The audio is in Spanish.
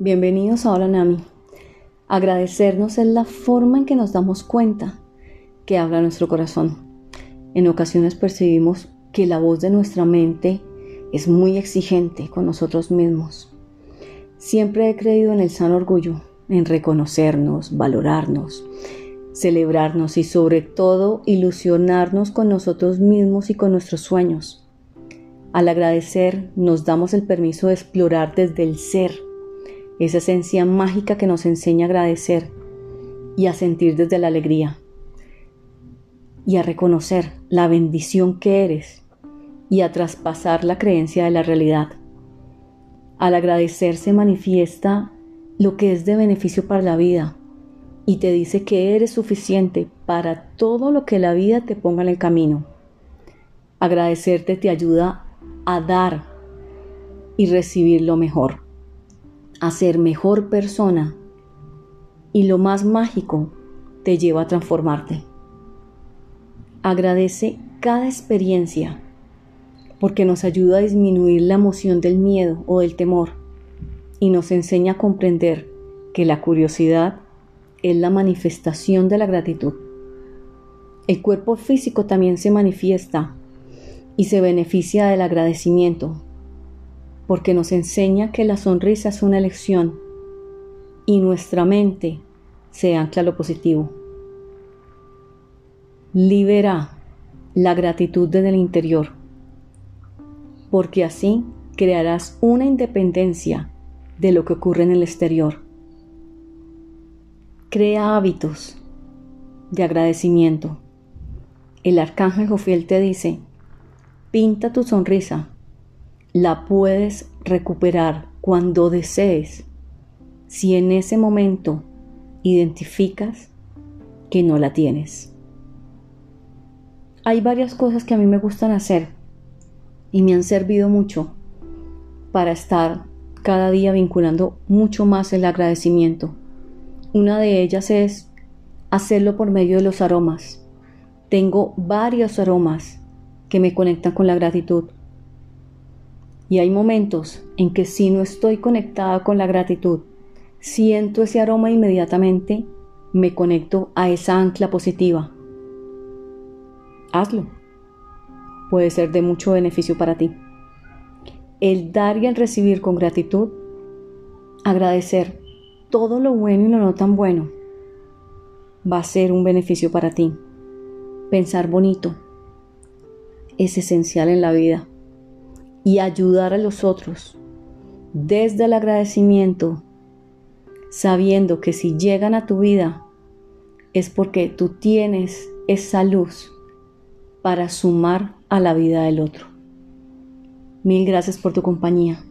Bienvenidos a Hola. Agradecernos es la forma en que nos damos cuenta que habla nuestro corazón. En ocasiones percibimos que la voz de nuestra mente es muy exigente con nosotros mismos. Siempre he creído en el sano orgullo, en reconocernos, valorarnos, celebrarnos y sobre todo ilusionarnos con nosotros mismos y con nuestros sueños. Al agradecer nos damos el permiso de explorar desde el ser esa esencia mágica que nos enseña a agradecer y a sentir desde la alegría y a reconocer la bendición que eres y a traspasar la creencia de la realidad. Al agradecer se manifiesta lo que es de beneficio para la vida y te dice que eres suficiente para todo lo que la vida te ponga en el camino. Agradecerte te ayuda a dar y recibir lo mejor a ser mejor persona y lo más mágico te lleva a transformarte. Agradece cada experiencia porque nos ayuda a disminuir la emoción del miedo o del temor y nos enseña a comprender que la curiosidad es la manifestación de la gratitud. El cuerpo físico también se manifiesta y se beneficia del agradecimiento porque nos enseña que la sonrisa es una elección y nuestra mente se ancla a lo positivo. Libera la gratitud desde el interior, porque así crearás una independencia de lo que ocurre en el exterior. Crea hábitos de agradecimiento. El arcángel Jofiel te dice, pinta tu sonrisa la puedes recuperar cuando desees si en ese momento identificas que no la tienes. Hay varias cosas que a mí me gustan hacer y me han servido mucho para estar cada día vinculando mucho más el agradecimiento. Una de ellas es hacerlo por medio de los aromas. Tengo varios aromas que me conectan con la gratitud. Y hay momentos en que si no estoy conectada con la gratitud, siento ese aroma inmediatamente, me conecto a esa ancla positiva. Hazlo. Puede ser de mucho beneficio para ti. El dar y el recibir con gratitud, agradecer todo lo bueno y lo no tan bueno, va a ser un beneficio para ti. Pensar bonito es esencial en la vida y ayudar a los otros desde el agradecimiento, sabiendo que si llegan a tu vida es porque tú tienes esa luz para sumar a la vida del otro. Mil gracias por tu compañía.